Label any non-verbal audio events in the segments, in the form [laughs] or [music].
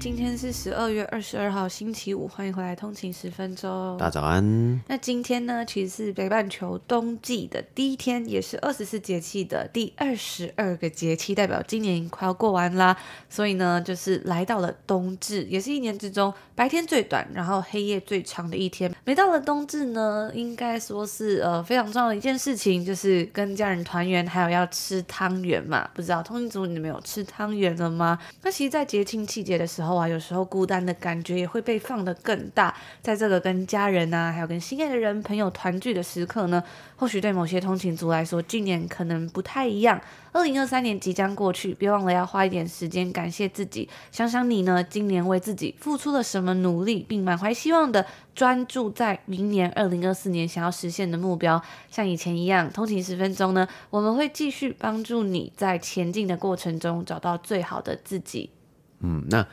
今天是十二月二十二号星期五，欢迎回来通勤十分钟。大早安。那今天呢，其实是北半球冬季的第一天，也是二十四节气的第二十二个节气，代表今年快要过完啦。所以呢，就是来到了冬至，也是一年之中白天最短，然后黑夜最长的一天。每到了冬至呢，应该说是呃非常重要的一件事情，就是跟家人团圆，还有要吃汤圆嘛。不知道通勤族你们有吃汤圆了吗？那其实，在节庆季节的时候。啊，有时候孤单的感觉也会被放得更大。在这个跟家人啊，还有跟心爱的人、朋友团聚的时刻呢，或许对某些通勤族来说，今年可能不太一样。二零二三年即将过去，别忘了要花一点时间感谢自己，想想你呢，今年为自己付出了什么努力，并满怀希望的专注在明年二零二四年想要实现的目标。像以前一样，通勤十分钟呢，我们会继续帮助你在前进的过程中找到最好的自己。嗯，那。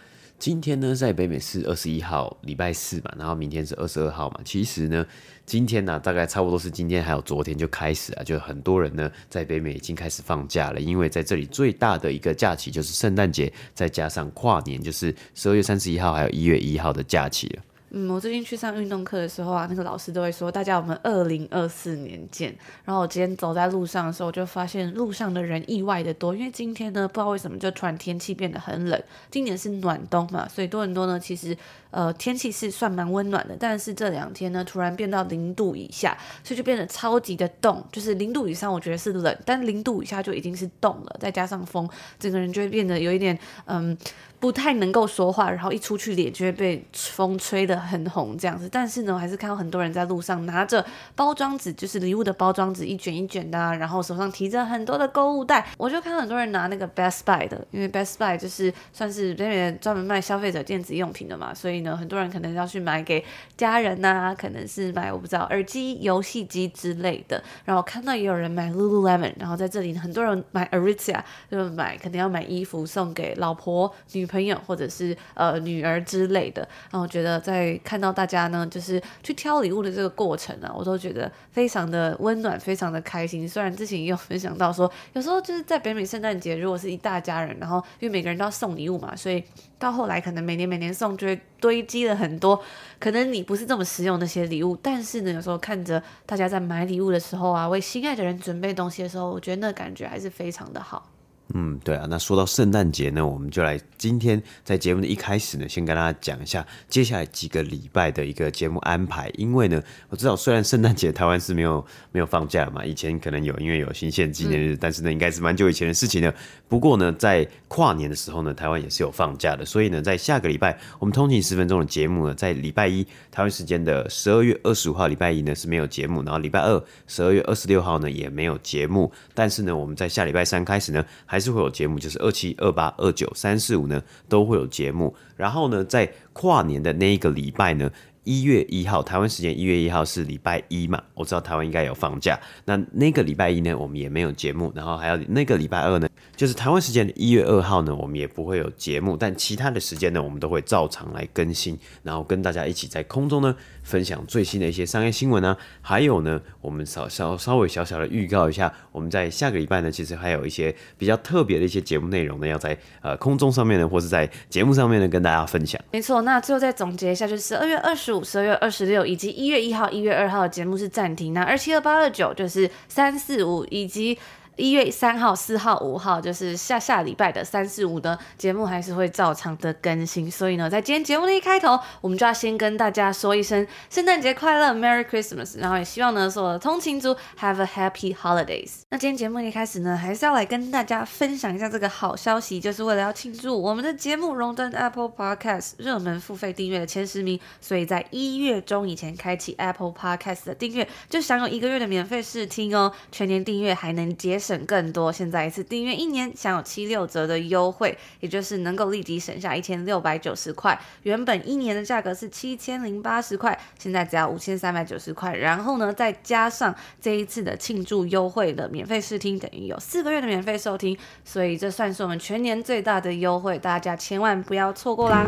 今天呢，在北美是二十一号，礼拜四嘛，然后明天是二十二号嘛。其实呢，今天呢、啊，大概差不多是今天还有昨天就开始啊，就很多人呢在北美已经开始放假了，因为在这里最大的一个假期就是圣诞节，再加上跨年，就是十二月三十一号还有一月一号的假期了。嗯，我最近去上运动课的时候啊，那个老师都会说，大家我们二零二四年见。然后我今天走在路上的时候，我就发现路上的人意外的多，因为今天呢，不知道为什么就突然天气变得很冷。今年是暖冬嘛，所以多伦多呢，其实呃天气是算蛮温暖的，但是这两天呢，突然变到零度以下，所以就变得超级的冻。就是零度以上我觉得是冷，但零度以下就已经是冻了，再加上风，整个人就会变得有一点嗯。不太能够说话，然后一出去脸就会被风吹得很红这样子。但是呢，我还是看到很多人在路上拿着包装纸，就是礼物的包装纸，一卷一卷的，然后手上提着很多的购物袋。我就看到很多人拿那个 Best Buy 的，因为 Best Buy 就是算是这边专门卖消费者电子用品的嘛，所以很多人可能要去买给家人呐、可能是买我不知道耳机、游戏机之类的。然后看到也有人买 Lululemon，然后在这里很多人买 Aritzia，就是买可能要买衣服送给老婆、女。朋友或者是呃女儿之类的，然后我觉得在看到大家呢，就是去挑礼物的这个过程啊，我都觉得非常的温暖，非常的开心。虽然之前也有分享到说，有时候就是在北美圣诞节，如果是一大家人，然后因为每个人都要送礼物嘛，所以到后来可能每年每年送就会堆积了很多，可能你不是这么实用那些礼物，但是呢，有时候看着大家在买礼物的时候啊，为心爱的人准备东西的时候，我觉得那感觉还是非常的好。嗯，对啊，那说到圣诞节呢，我们就来今天在节目的一开始呢，先跟大家讲一下接下来几个礼拜的一个节目安排。因为呢，我知道虽然圣诞节台湾是没有没有放假嘛，以前可能有，因为有新鲜纪念日，但是呢，应该是蛮久以前的事情了。不过呢，在跨年的时候呢，台湾也是有放假的，所以呢，在下个礼拜我们通勤十分钟的节目呢，在礼拜一台湾时间的十二月二十五号礼拜一呢是没有节目，然后礼拜二十二月二十六号呢也没有节目。但是呢，我们在下礼拜三开始呢，还是会有节目，就是二七、二八、二九、三四五呢，都会有节目。然后呢，在跨年的那一个礼拜呢，一月一号，台湾时间一月一号是礼拜一嘛？我知道台湾应该有放假。那那个礼拜一呢，我们也没有节目。然后还有那个礼拜二呢，就是台湾时间的一月二号呢，我们也不会有节目。但其他的时间呢，我们都会照常来更新，然后跟大家一起在空中呢。分享最新的一些商业新闻呢，还有呢，我们稍稍稍微小小的预告一下，我们在下个礼拜呢，其实还有一些比较特别的一些节目内容呢，要在呃空中上面呢，或是在节目上面呢，跟大家分享。没错，那最后再总结一下，就是十二月二十五、十二月二十六以及一月一号、一月二号的节目是暂停，那二七、二八、二九就是三四五以及。一月三号、四号、五号，就是下下礼拜的三四五的节目还是会照常的更新。所以呢，在今天节目的一开头，我们就要先跟大家说一声圣诞节快乐，Merry Christmas！然后也希望呢，所有的通勤族 Have a Happy Holidays。那今天节目一开始呢，还是要来跟大家分享一下这个好消息，就是为了要庆祝我们的节目荣登 Apple Podcast 热门付费订阅的前十名，所以在一月中以前开启 Apple Podcast 的订阅，就享有一个月的免费试听哦。全年订阅还能节省更多。现在一次订阅一年享有七六折的优惠，也就是能够立即省下一千六百九十块。原本一年的价格是七千零八十块，现在只要五千三百九十块。然后呢，再加上这一次的庆祝优惠的免费试听，等于有四个月的免费收听，所以这算是我们全年最大的优惠，大家千万不要错过啦！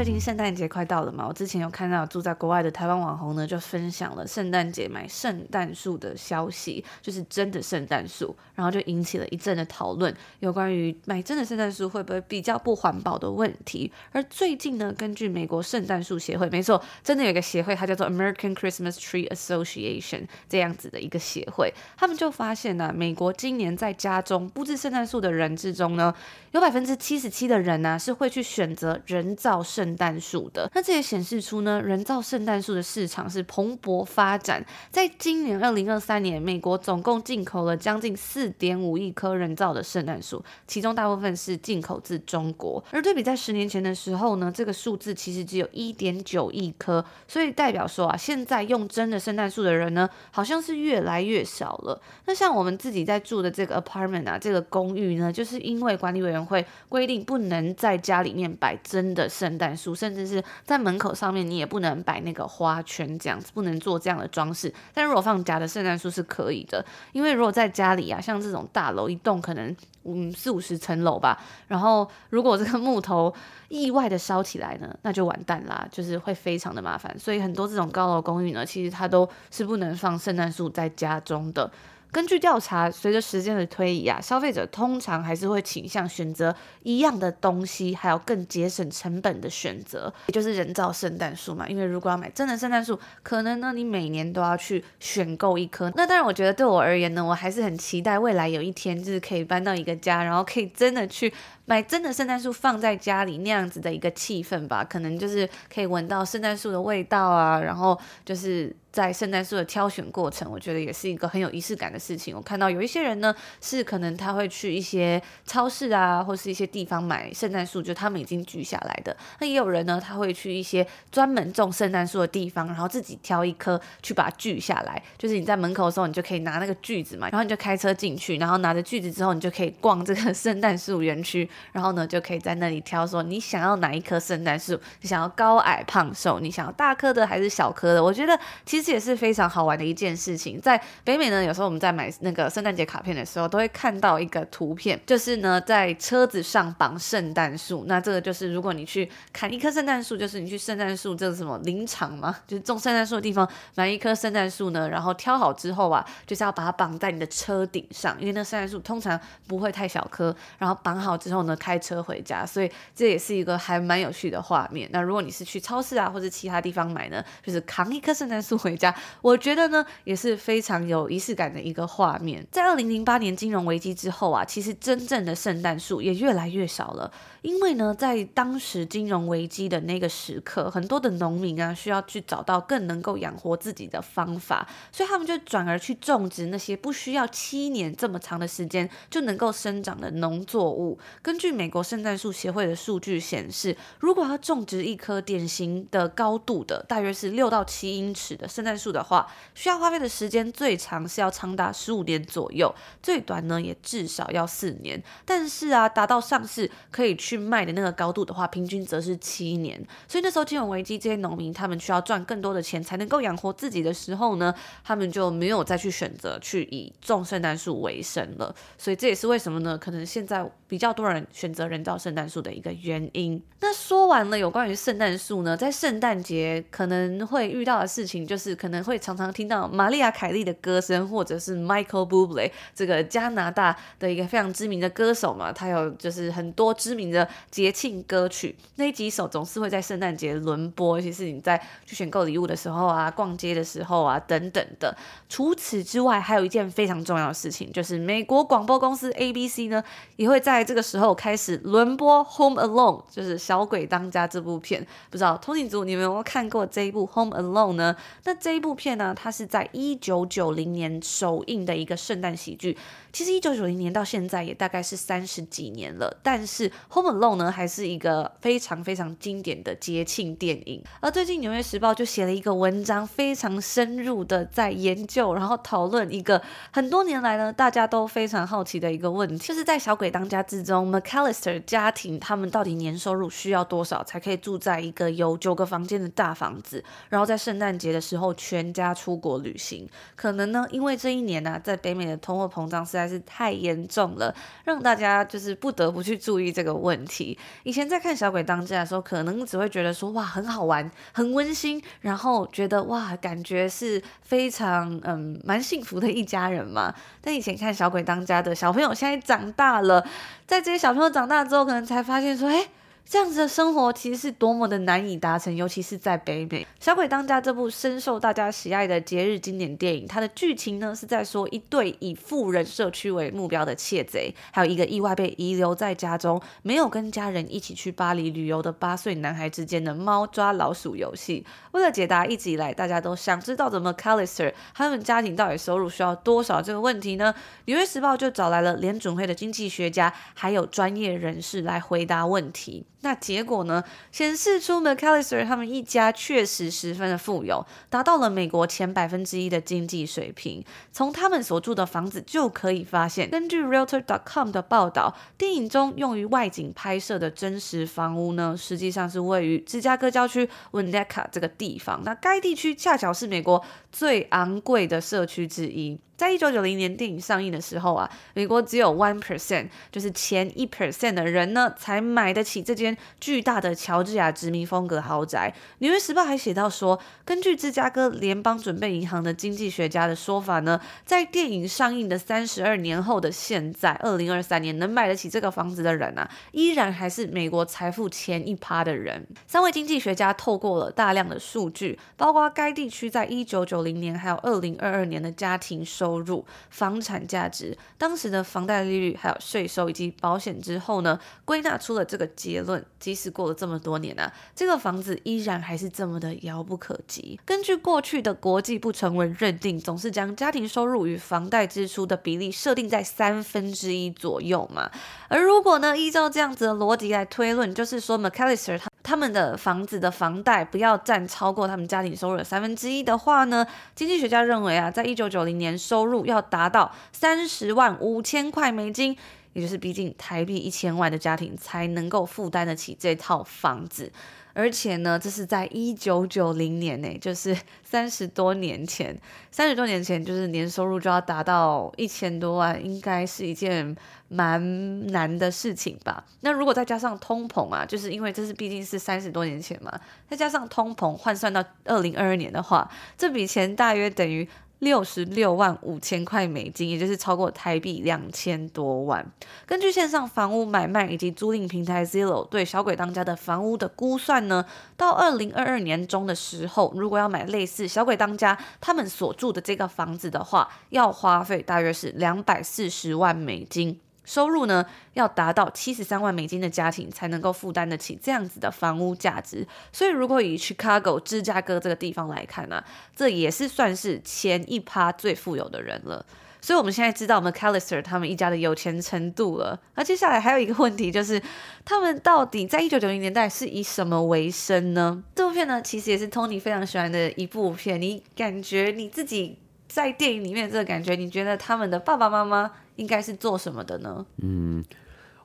最近圣诞节快到了嘛，我之前有看到住在国外的台湾网红呢，就分享了圣诞节买圣诞树的消息，就是真的圣诞树，然后就引起了一阵的讨论，有关于买真的圣诞树会不会比较不环保的问题。而最近呢，根据美国圣诞树协会，没错，真的有一个协会，它叫做 American Christmas Tree Association 这样子的一个协会，他们就发现呢、啊，美国今年在家中布置圣诞树的人之中呢，有百分之七十七的人呢、啊，是会去选择人造圣。圣诞树的，那这也显示出呢，人造圣诞树的市场是蓬勃发展。在今年二零二三年，美国总共进口了将近四点五亿棵人造的圣诞树，其中大部分是进口自中国。而对比在十年前的时候呢，这个数字其实只有一点九亿棵，所以代表说啊，现在用真的圣诞树的人呢，好像是越来越少了。那像我们自己在住的这个 apartment 啊，这个公寓呢，就是因为管理委员会规定不能在家里面摆真的圣诞树，甚至是在门口上面，你也不能摆那个花圈，这样子不能做这样的装饰。但如果放假的圣诞树是可以的，因为如果在家里啊，像这种大楼一栋可能嗯四五十层楼吧，然后如果这个木头意外的烧起来呢，那就完蛋啦，就是会非常的麻烦。所以很多这种高楼公寓呢，其实它都是不能放圣诞树在家中的。根据调查，随着时间的推移啊，消费者通常还是会倾向选择一样的东西，还有更节省成本的选择，也就是人造圣诞树嘛。因为如果要买真的圣诞树，可能呢你每年都要去选购一棵。那当然，我觉得对我而言呢，我还是很期待未来有一天就是可以搬到一个家，然后可以真的去买真的圣诞树放在家里那样子的一个气氛吧。可能就是可以闻到圣诞树的味道啊，然后就是。在圣诞树的挑选过程，我觉得也是一个很有仪式感的事情。我看到有一些人呢，是可能他会去一些超市啊，或是一些地方买圣诞树，就他们已经锯下来的。那也有人呢，他会去一些专门种圣诞树的地方，然后自己挑一棵去把它锯下来。就是你在门口的时候，你就可以拿那个锯子嘛，然后你就开车进去，然后拿着锯子之后，你就可以逛这个 [laughs] 圣诞树园区，然后呢，就可以在那里挑说你想要哪一棵圣诞树，你想要高矮胖瘦，你想要大棵的还是小棵的？我觉得其实。也是非常好玩的一件事情。在北美呢，有时候我们在买那个圣诞节卡片的时候，都会看到一个图片，就是呢在车子上绑圣诞树。那这个就是如果你去砍一棵圣诞树，就是你去圣诞树这个什么林场嘛，就是种圣诞树的地方买一棵圣诞树呢，然后挑好之后啊，就是要把它绑在你的车顶上，因为那圣诞树通常不会太小棵。然后绑好之后呢，开车回家，所以这也是一个还蛮有趣的画面。那如果你是去超市啊或者其他地方买呢，就是扛一棵圣诞树回。家，我觉得呢也是非常有仪式感的一个画面。在二零零八年金融危机之后啊，其实真正的圣诞树也越来越少了。因为呢，在当时金融危机的那个时刻，很多的农民啊需要去找到更能够养活自己的方法，所以他们就转而去种植那些不需要七年这么长的时间就能够生长的农作物。根据美国圣诞树协会的数据显示，如果要种植一棵典型的高度的，大约是六到七英尺的圣诞树的话，需要花费的时间最长是要长达十五年左右，最短呢也至少要四年。但是啊，达到上市可以去。去卖的那个高度的话，平均则是七年。所以那时候金融危机，这些农民他们需要赚更多的钱才能够养活自己的时候呢，他们就没有再去选择去以种圣诞树为生了。所以这也是为什么呢？可能现在比较多人选择人造圣诞树的一个原因。那说完了有关于圣诞树呢，在圣诞节可能会遇到的事情，就是可能会常常听到玛丽亚凯莉的歌声，或者是 Michael Bublé 这个加拿大的一个非常知名的歌手嘛，他有就是很多知名的。节庆歌曲那几首总是会在圣诞节轮播，尤其是你在去选购礼物的时候啊、逛街的时候啊等等的。除此之外，还有一件非常重要的事情，就是美国广播公司 ABC 呢也会在这个时候开始轮播《Home Alone》，就是《小鬼当家》这部片。不知道通勤族你们有没有看过这一部《Home Alone》呢？那这一部片呢，它是在一九九零年首映的一个圣诞喜剧。其实一九九零年到现在也大概是三十几年了，但是《Home LO》呢，还是一个非常非常经典的节庆电影。而最近《纽约时报》就写了一个文章，非常深入的在研究，然后讨论一个很多年来呢，大家都非常好奇的一个问题，就是在《小鬼当家》之中，McAllister 家庭他们到底年收入需要多少才可以住在一个有九个房间的大房子，然后在圣诞节的时候全家出国旅行？可能呢，因为这一年呢、啊，在北美的通货膨胀实在是太严重了，让大家就是不得不去注意这个问题题。以前在看《小鬼当家》的时候，可能只会觉得说哇很好玩，很温馨，然后觉得哇感觉是非常嗯蛮幸福的一家人嘛。但以前看《小鬼当家》的小朋友现在长大了，在这些小朋友长大之后，可能才发现说，哎。这样子的生活其实是多么的难以达成，尤其是在北美。《小鬼当家》这部深受大家喜爱的节日经典电影，它的剧情呢是在说一对以富人社区为目标的窃贼，还有一个意外被遗留在家中、没有跟家人一起去巴黎旅游的八岁男孩之间的猫抓老鼠游戏。为了解答一直以来大家都想知道的 McAllister 他们家庭到底收入需要多少这个问题呢，《纽约时报》就找来了联准会的经济学家，还有专业人士来回答问题。那结果呢？显示出 McAllister 他们一家确实十分的富有，达到了美国前百分之一的经济水平。从他们所住的房子就可以发现，根据 Realtor.com 的报道，电影中用于外景拍摄的真实房屋呢，实际上是位于芝加哥郊区 Winnetka 这个地方。那该地区恰巧是美国最昂贵的社区之一。在一九九零年电影上映的时候啊，美国只有 one percent，就是前一 percent 的人呢，才买得起这间巨大的乔治亚殖民风格豪宅。纽约时报还写到说，根据芝加哥联邦准备银行的经济学家的说法呢，在电影上映的三十二年后的现在，二零二三年能买得起这个房子的人啊，依然还是美国财富前一趴的人。三位经济学家透过了大量的数据，包括该地区在一九九零年还有二零二二年的家庭收收入、房产价值、当时的房贷利率，还有税收以及保险之后呢，归纳出了这个结论。即使过了这么多年啊，这个房子依然还是这么的遥不可及。根据过去的国际不成文认定，总是将家庭收入与房贷支出的比例设定在三分之一左右嘛。而如果呢，依照这样子的逻辑来推论，就是说，McAllister 他。他们的房子的房贷不要占超过他们家庭收入的三分之一的话呢，经济学家认为啊，在一九九零年收入要达到三十万五千块美金，也就是逼近台币一千万的家庭才能够负担得起这套房子。而且呢，这是在一九九零年呢，[laughs] 就是三十多年前，三十多年前就是年收入就要达到一千多万，应该是一件蛮难的事情吧。那如果再加上通膨啊，就是因为这是毕竟是三十多年前嘛，再加上通膨换算到二零二二年的话，这笔钱大约等于。六十六万五千块美金，也就是超过台币两千多万。根据线上房屋买卖以及租赁平台 Zillow 对小鬼当家的房屋的估算呢，到二零二二年中的时候，如果要买类似小鬼当家他们所住的这个房子的话，要花费大约是两百四十万美金。收入呢，要达到七十三万美金的家庭才能够负担得起这样子的房屋价值。所以，如果以 Chicago 芝加哥这个地方来看呢、这也是算是前一趴最富有的人了。所以，我们现在知道 McAllister 他们一家的有钱程度了。那接下来还有一个问题，就是他们到底在一九九零年代是以什么为生呢？这部片呢，其实也是 Tony 非常喜欢的一部片。你感觉你自己在电影里面这个感觉，你觉得他们的爸爸妈妈？应该是做什么的呢？嗯，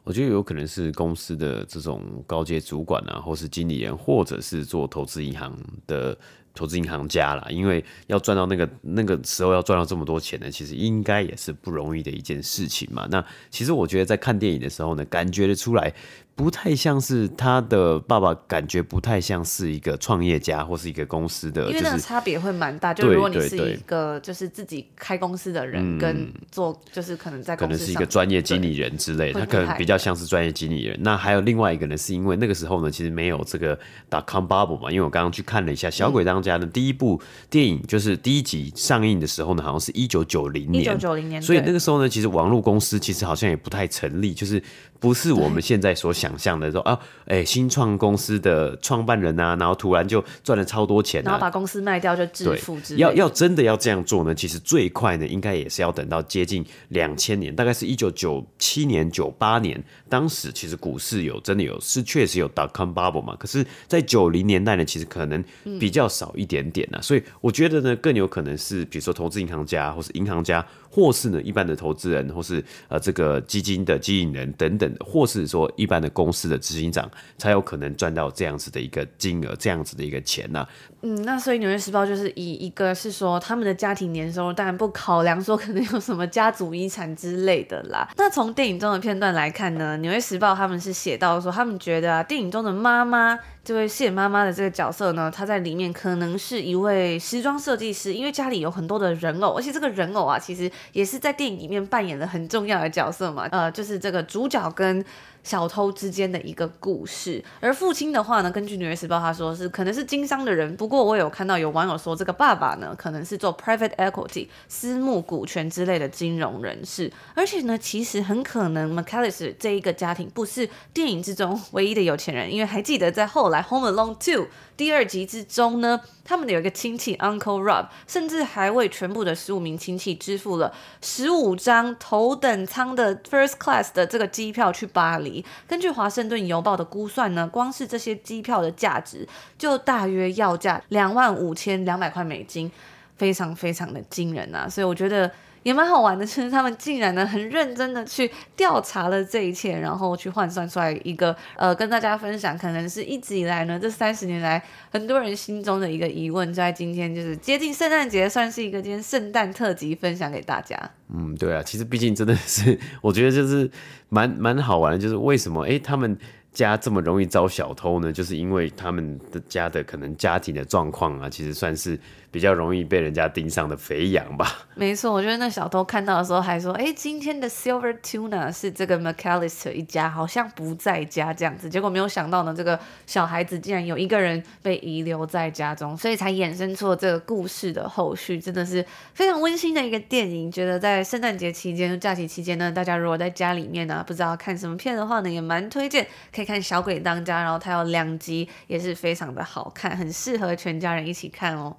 我觉得有可能是公司的这种高阶主管啊，或是经理人，或者是做投资银行的投资银行家啦。因为要赚到那个那个时候要赚到这么多钱呢，其实应该也是不容易的一件事情嘛。那其实我觉得在看电影的时候呢，感觉得出来。不太像是他的爸爸，感觉不太像是一个创业家或是一个公司的，因为那个差别会蛮大。就如果你是一个就是自己开公司的人，跟做就是可能在公司可能是一个专业经理人之类的，他可能比较像是专业经理人。那还有另外一个呢，是因为那个时候呢，其实没有这个 dot com bubble 嘛。因为我刚刚去看了一下《小鬼当家的，第一部电影就是第一集上映的时候呢，好像是一九九零年，一九九零年，所以那个时候呢，其实网络公司其实好像也不太成立，就是。不是我们现在所想象的说啊，哎、欸，新创公司的创办人啊，然后突然就赚了超多钱、啊，然后把公司卖掉就致富之类。要要真的要这样做呢，其实最快呢，应该也是要等到接近两千年，大概是一九九七年、九八年，当时其实股市有真的有是确实有 dot com bubble 嘛，可是，在九零年代呢，其实可能比较少一点点呢、啊，所以我觉得呢，更有可能是比如说投资银行家，或是银行家，或是呢一般的投资人，或是呃这个基金的经营人等等。或是说一般的公司的执行长才有可能赚到这样子的一个金额，这样子的一个钱呢、嗯，那所以《纽约时报》就是以一个是说他们的家庭年收入，当然不考量说可能有什么家族遗产之类的啦。[laughs] 那从电影中的片段来看呢，《纽约时报》他们是写到说，他们觉得啊，电影中的妈妈这位谢妈妈的这个角色呢，她在里面可能是一位时装设计师，因为家里有很多的人偶，而且这个人偶啊，其实也是在电影里面扮演了很重要的角色嘛。呃，就是这个主角跟小偷之间的一个故事，而父亲的话呢，根据《纽约时报》他说是可能是经商的人，不过我有看到有网友说这个爸爸呢，可能是做 private equity 私募股权之类的金融人士，而且呢，其实很可能 McAllister 这一个家庭不是电影之中唯一的有钱人，因为还记得在后来《Home Alone 2》第二集之中呢。他们的有一个亲戚 Uncle Rob，甚至还为全部的十五名亲戚支付了十五张头等舱的 First Class 的这个机票去巴黎。根据华盛顿邮报的估算呢，光是这些机票的价值就大约要价两万五千两百块美金，非常非常的惊人啊！所以我觉得。也蛮好玩的，就是他们竟然呢很认真的去调查了这一切，然后去换算出来一个呃跟大家分享，可能是一直以来呢这三十年来很多人心中的一个疑问，在今天就是接近圣诞节，算是一个今天圣诞特辑分享给大家。嗯，对啊，其实毕竟真的是我觉得就是蛮蛮好玩的，就是为什么哎他们。家这么容易遭小偷呢？就是因为他们的家的可能家庭的状况啊，其实算是比较容易被人家盯上的肥羊吧。没错，我觉得那小偷看到的时候还说：“哎，今天的 Silver Tuna 是这个 McAllister 一家，好像不在家这样子。”结果没有想到呢，这个小孩子竟然有一个人被遗留在家中，所以才衍生出了这个故事的后续。真的是非常温馨的一个电影。觉得在圣诞节期间、假期期间呢，大家如果在家里面呢、不知道看什么片的话呢，也蛮推荐可以。看《小鬼当家》，然后它有两集，也是非常的好看，很适合全家人一起看哦。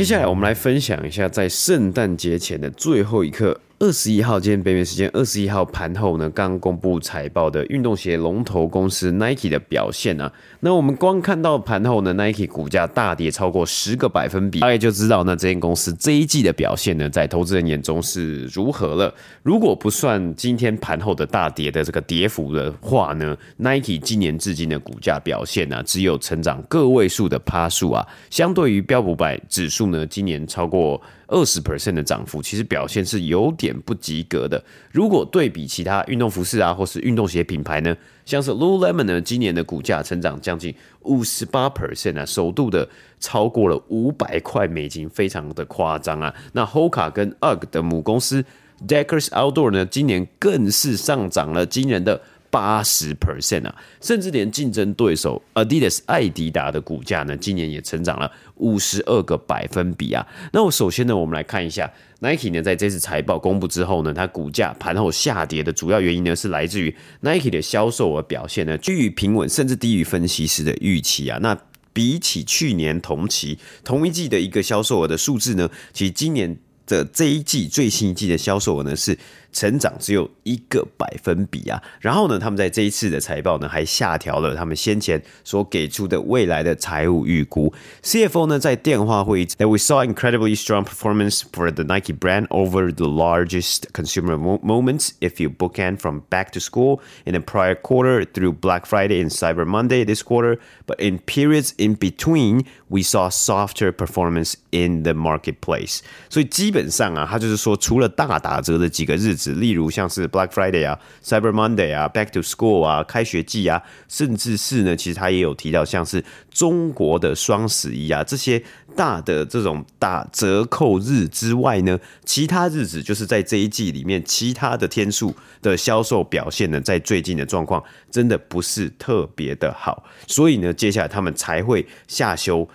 接下来我们来分享一下，在圣诞节前的最后一刻。二十一号，今天北美时间二十一号盘后呢，刚公布财报的运动鞋龙头公司 Nike 的表现啊。那我们光看到盘后呢，Nike 股价大跌超过十个百分比，大概就知道那这间公司这一季的表现呢，在投资人眼中是如何了。如果不算今天盘后的大跌的这个跌幅的话呢，Nike 今年至今的股价表现呢、啊，只有成长个位数的趴数啊，相对于标普百指数呢，今年超过。二十 percent 的涨幅，其实表现是有点不及格的。如果对比其他运动服饰啊，或是运动鞋品牌呢，像是 Lululemon 呢，今年的股价成长将近五十八 percent 啊，首度的超过了五百块美金，非常的夸张啊。那 Hoka 跟 UGG 的母公司 Deckers Outdoor 呢，今年更是上涨了惊人的。八十 percent 啊，甚至连竞争对手 Adidas 爱迪达的股价呢，今年也成长了五十二个百分比啊。那我首先呢，我们来看一下 Nike 呢，在这次财报公布之后呢，它股价盘后下跌的主要原因呢，是来自于 Nike 的销售额表现呢，居于平稳，甚至低于分析师的预期啊。那比起去年同期同一季的一个销售额的数字呢，其实今年的这一季最新一季的销售额呢是。成长只有一个百分比啊，然后呢，他们在这一次的财报呢，还下调了他们先前所给出的未来的财务预估。CFO 呢，在电话会议，that we saw incredibly strong performance for the Nike brand over the largest consumer moments. If you bookend from back to school in the prior quarter through Black Friday and Cyber Monday this quarter, but in periods in between, we saw softer performance in the marketplace. 所以基本 本上啊，他就是说，除了大打折的几个日子， 例如像是 Black Friday 啊、Cyber Monday 啊、Back to School 啊、开学季啊，甚至是呢，其实他也有提到像是中国的双十一啊这些大的这种打折扣日之外呢，其他日子就是在这一季里面其他的天数的销售表现呢，在最近的状况真的不是特别的好，所以呢，接下来他们才会下修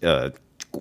呃。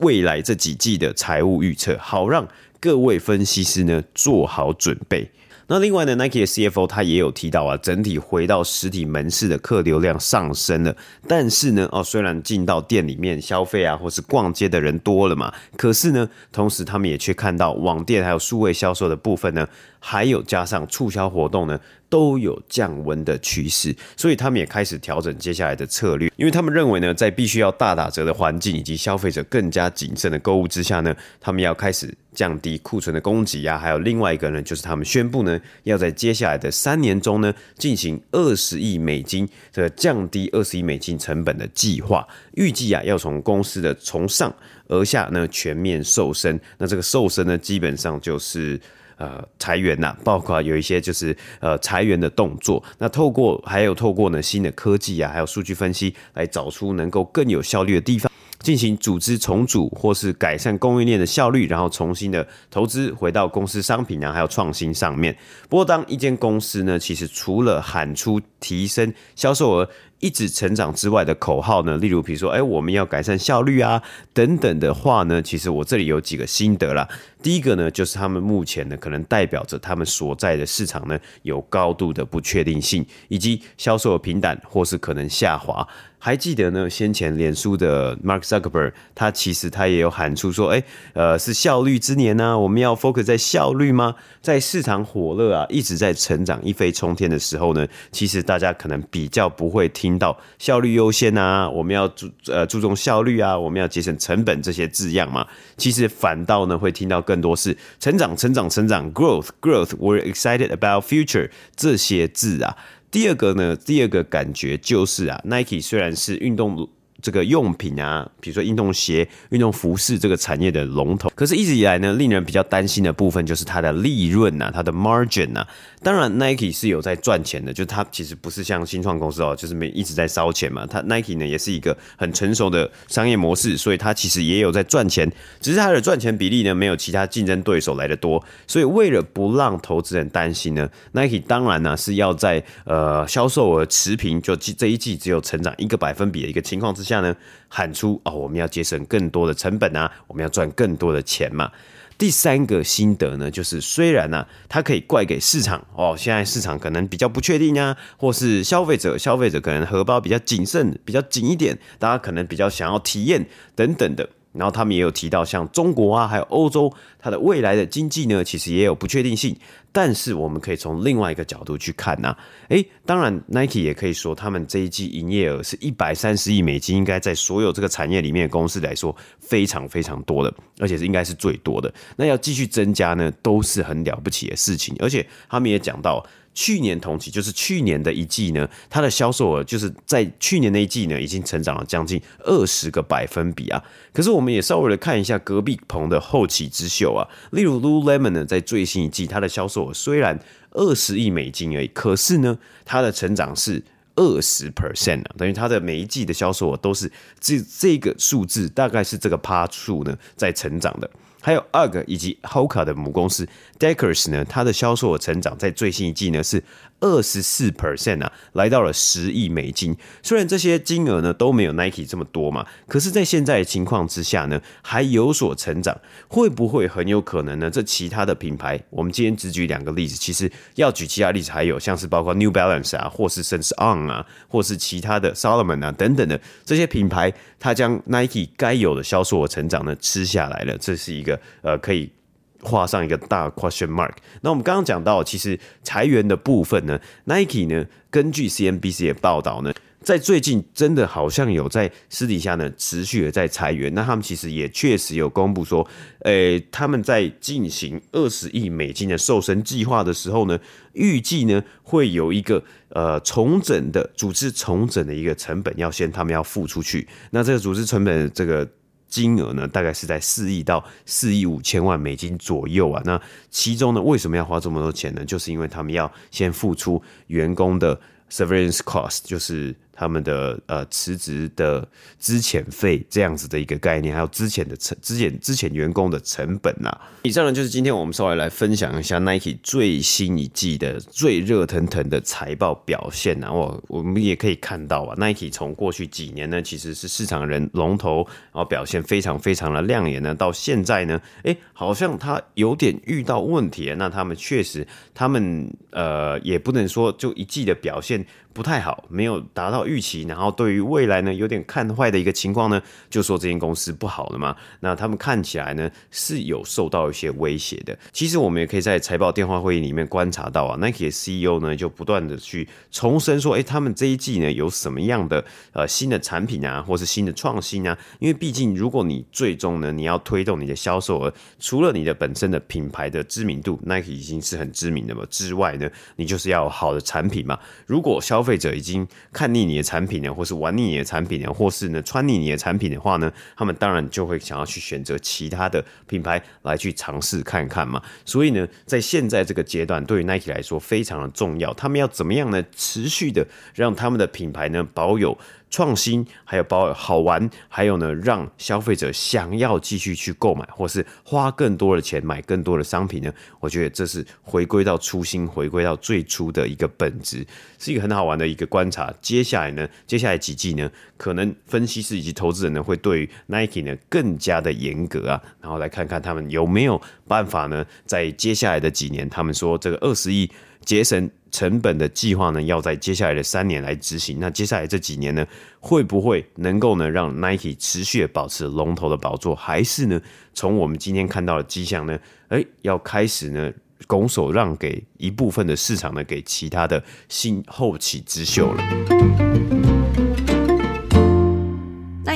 未来这几季的财务预测，好让各位分析师呢做好准备。那另外呢，Nike 的 CFO 他也有提到啊，整体回到实体门市的客流量上升了，但是呢，哦，虽然进到店里面消费啊，或是逛街的人多了嘛，可是呢，同时他们也却看到网店还有数位销售的部分呢，还有加上促销活动呢。都有降温的趋势，所以他们也开始调整接下来的策略，因为他们认为呢，在必须要大打折的环境以及消费者更加谨慎的购物之下呢，他们要开始降低库存的供给啊，还有另外一个呢，就是他们宣布呢，要在接下来的三年中呢，进行二十亿美金这个降低二十亿美金成本的计划，预计啊，要从公司的从上而下呢全面瘦身，那这个瘦身呢，基本上就是。呃，裁员呐、包括有一些就是呃裁员的动作。那透过还有透过呢新的科技啊，还有数据分析，来找出能够更有效率的地方，进行组织重组或是改善供应链的效率，然后重新的投资回到公司商品啊，还有创新上面。不过，当一间公司呢，其实除了喊出提升销售额，一直成长之外的口号呢，例如比如说，哎，我们要改善效率啊，等等的话呢，其实我这里有几个心得啦。第一个呢，就是他们目前呢，可能代表着他们所在的市场呢，有高度的不确定性，以及销售的平淡或是可能下滑。还记得呢，先前脸书的 Mark Zuckerberg，他其实他也有喊出说，哎，呃，是效率之年呢，我们要 focus 在效率吗？在市场火热啊，一直在成长、一飞冲天的时候呢，其实大家可能比较不会听到效率优先啊，我们要注呃注重效率啊，我们要节省成本这些字样嘛。其实反倒呢，会听到更多是成长、成长、成长，growth，growth，we're excited about future 这些字啊。第二个呢，第二个感觉就是啊，Nike 虽然是运动。这个用品啊，比如说运动鞋、运动服饰这个产业的龙头，可是一直以来呢，令人比较担心的部分就是它的利润呐、啊，它的 margin 呐、啊。当然，Nike 是有在赚钱的，就它其实不是像新创公司哦，就是没一直在烧钱嘛。它 Nike 呢也是一个很成熟的商业模式，所以它其实也有在赚钱，只是它的赚钱比例呢没有其他竞争对手来的多。所以为了不让投资人担心呢，Nike 当然呢是要在呃销售额持平，就这一季只有成长一个百分比的一个情况之下。呢喊出哦，我们要节省更多的成本啊，我们要赚更多的钱嘛。第三个心得呢，就是虽然呢、啊，它可以怪给市场哦，现在市场可能比较不确定啊，或是消费者，消费者可能荷包比较谨慎，比较紧一点，大家可能比较想要体验等等的。然后他们也有提到，像中国啊，还有欧洲，它的未来的经济呢，其实也有不确定性。但是我们可以从另外一个角度去看呐、啊，诶，当然 Nike 也可以说，他们这一季营业额是一百三十亿美金，应该在所有这个产业里面的公司来说，非常非常多的，而且是应该是最多的。那要继续增加呢，都是很了不起的事情。而且他们也讲到。去年同期就是去年的一季呢，它的销售额就是在去年那一季呢，已经成长了将近二十个百分比啊。可是我们也稍微的看一下隔壁棚的后起之秀啊，例如 Lululemon 呢，在最新一季它的销售额虽然二十亿美金而已，可是呢，它的成长是二十 percent 啊，等于它的每一季的销售额都是这这个数字，大概是这个趴数呢在成长的。还有二个以及 Hoka 的母公司。Deckers 呢，它的销售额成长在最新一季呢是二十四 percent 啊，来到了十亿美金。虽然这些金额呢都没有 Nike 这么多嘛，可是，在现在的情况之下呢，还有所成长，会不会很有可能呢？这其他的品牌，我们今天只举两个例子，其实要举其他例子还有像是包括 New Balance 啊，或是甚至 On 啊，或是其他的 Salomon 啊等等的这些品牌，它将 Nike 该有的销售额成长呢吃下来了，这是一个呃可以。画上一个大 question mark。那我们刚刚讲到，其实裁员的部分呢，Nike 呢，根据 CNBC 的报道呢，在最近真的好像有在私底下呢持续的在裁员。那他们其实也确实有公布说，诶，他们在进行二十亿美金的瘦身计划的时候呢，预计呢会有一个呃重整的组织重整的一个成本要先他们要付出去。那这个组织成本这个。金额呢，大概是在四亿到四亿五千万美金左右啊。那其中呢，为什么要花这么多钱呢？就是因为他们要先付出员工的 severance cost，就是。他们的呃辞职的资遣费这样子的一个概念，还有之前的成之前之前员工的成本呐、以上呢就是今天我们稍微来分享一下 Nike 最新一季的最热腾腾的财报表现呐。我我们也可以看到啊，Nike 从过去几年呢其实是市场人龙头，然后表现非常非常的亮眼呢。到现在呢，哎，好像他有点遇到问题。那他们确实，他们呃也不能说就一季的表现。不太好，没有达到预期，然后对于未来呢有点看坏的一个情况呢，就说这间公司不好了嘛。那他们看起来呢是有受到一些威胁的。其实我们也可以在财报电话会议里面观察到啊，Nike 的 CEO 呢就不断的去重申说，哎，他们这一季呢有什么样的呃新的产品啊，或是新的创新啊？因为毕竟如果你最终呢你要推动你的销售额，除了你的本身的品牌的知名度，Nike 已经是很知名的嘛之外呢，你就是要有好的产品嘛。如果消消费者已经看腻你的产品了，或是玩腻你的产品了，或是呢穿腻你的产品的话呢，他们当然就会想要去选择其他的品牌来去尝试看看嘛。所以呢，在现在这个阶段，对于 Nike 来说非常的重要，他们要怎么样呢？持续的让他们的品牌呢保有。创新，还有包好玩，还有呢，让消费者想要继续去购买，或是花更多的钱买更多的商品呢？我觉得这是回归到初心，回归到最初的一个本质，是一个很好玩的一个观察。接下来呢，接下来几季呢，可能分析师以及投资人呢，会对 Nike 呢更加的严格啊，然后来看看他们有没有办法呢，在接下来的几年，他们说这个二十亿。节省成本的计划呢，要在接下来的三年来执行。那接下来这几年呢，会不会能够呢让 Nike 持续保持龙头的宝座？还是呢，从我们今天看到的迹象呢，哎，要开始呢拱手让给一部分的市场呢，给其他的新后起之秀了。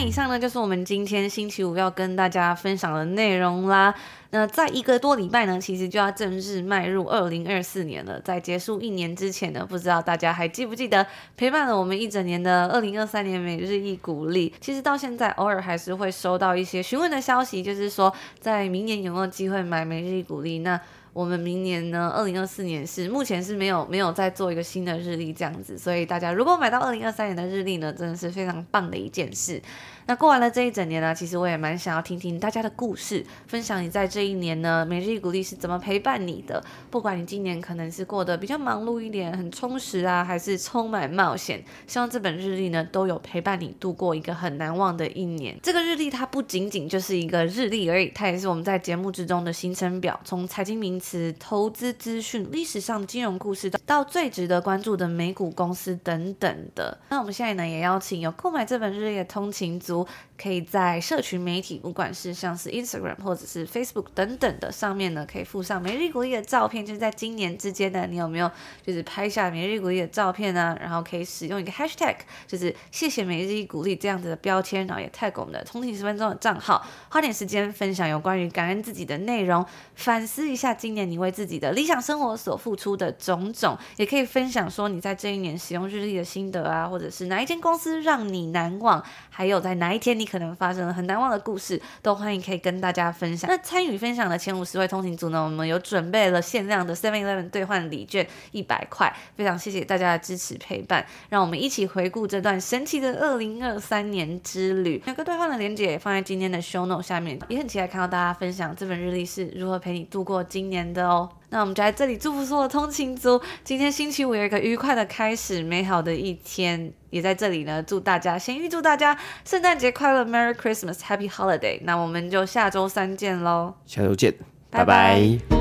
以上呢就是我们今天星期五要跟大家分享的内容啦。那在一个多礼拜呢，其实就要正式迈入二零二四年了。在结束一年之前呢，不知道大家还记不记得陪伴了我们一整年的二零二三年每日一鼓励？其实到现在偶尔还是会收到一些询问的消息，就是说在明年有没有机会买每日一鼓励？那我们明年呢，二零二四年是目前是没有没有再做一个新的日历这样子，所以大家如果买到二零二三年的日历呢，真的是非常棒的一件事。那过完了这一整年呢，其实我也蛮想要听听大家的故事，分享你在这一年呢，每日一鼓励是怎么陪伴你的。不管你今年可能是过得比较忙碌一点，很充实啊，还是充满冒险，希望这本日历呢都有陪伴你度过一个很难忘的一年。这个日历它不仅仅就是一个日历而已，它也是我们在节目之中的行程表，从财经名词、投资资讯、历史上金融故事到最值得关注的美股公司等等的。那我们现在呢也邀请有购买这本日历的通勤族。可以在社群媒体，不管是像是 Instagram 或者是 Facebook 等等的上面呢，可以附上每日一股励的照片。就是在今年之间呢，你有没有就是拍下每日一股励的照片呢？然后可以使用一个 Hashtag，就是谢谢每日一股励这样子的标签，然后也 tag 我们的通勤十分钟的账号，花点时间分享有关于感恩自己的内容，反思一下今年你为自己的理想生活所付出的种种，也可以分享说你在这一年使用日历的心得啊，或者是哪一间公司让你难忘，还有在哪一天你。可能发生了很难忘的故事，都欢迎可以跟大家分享。那参与分享的前五十位通勤族呢，我们有准备了限量的 Seven Eleven 兑换礼券一百块，非常谢谢大家的支持陪伴，让我们一起回顾这段神奇的二零二三年之旅。有个兑换的链接也放在今天的 Show Note 下面，也很期待看到大家分享这本日历是如何陪你度过今年的哦。那我们就在这里祝福所有通勤族，今天星期五有一个愉快的开始，美好的一天。也在这里呢，祝大家先预祝大家圣诞节快乐，Merry Christmas，Happy Holiday。那我们就下周三见喽，下周见，拜拜。拜拜。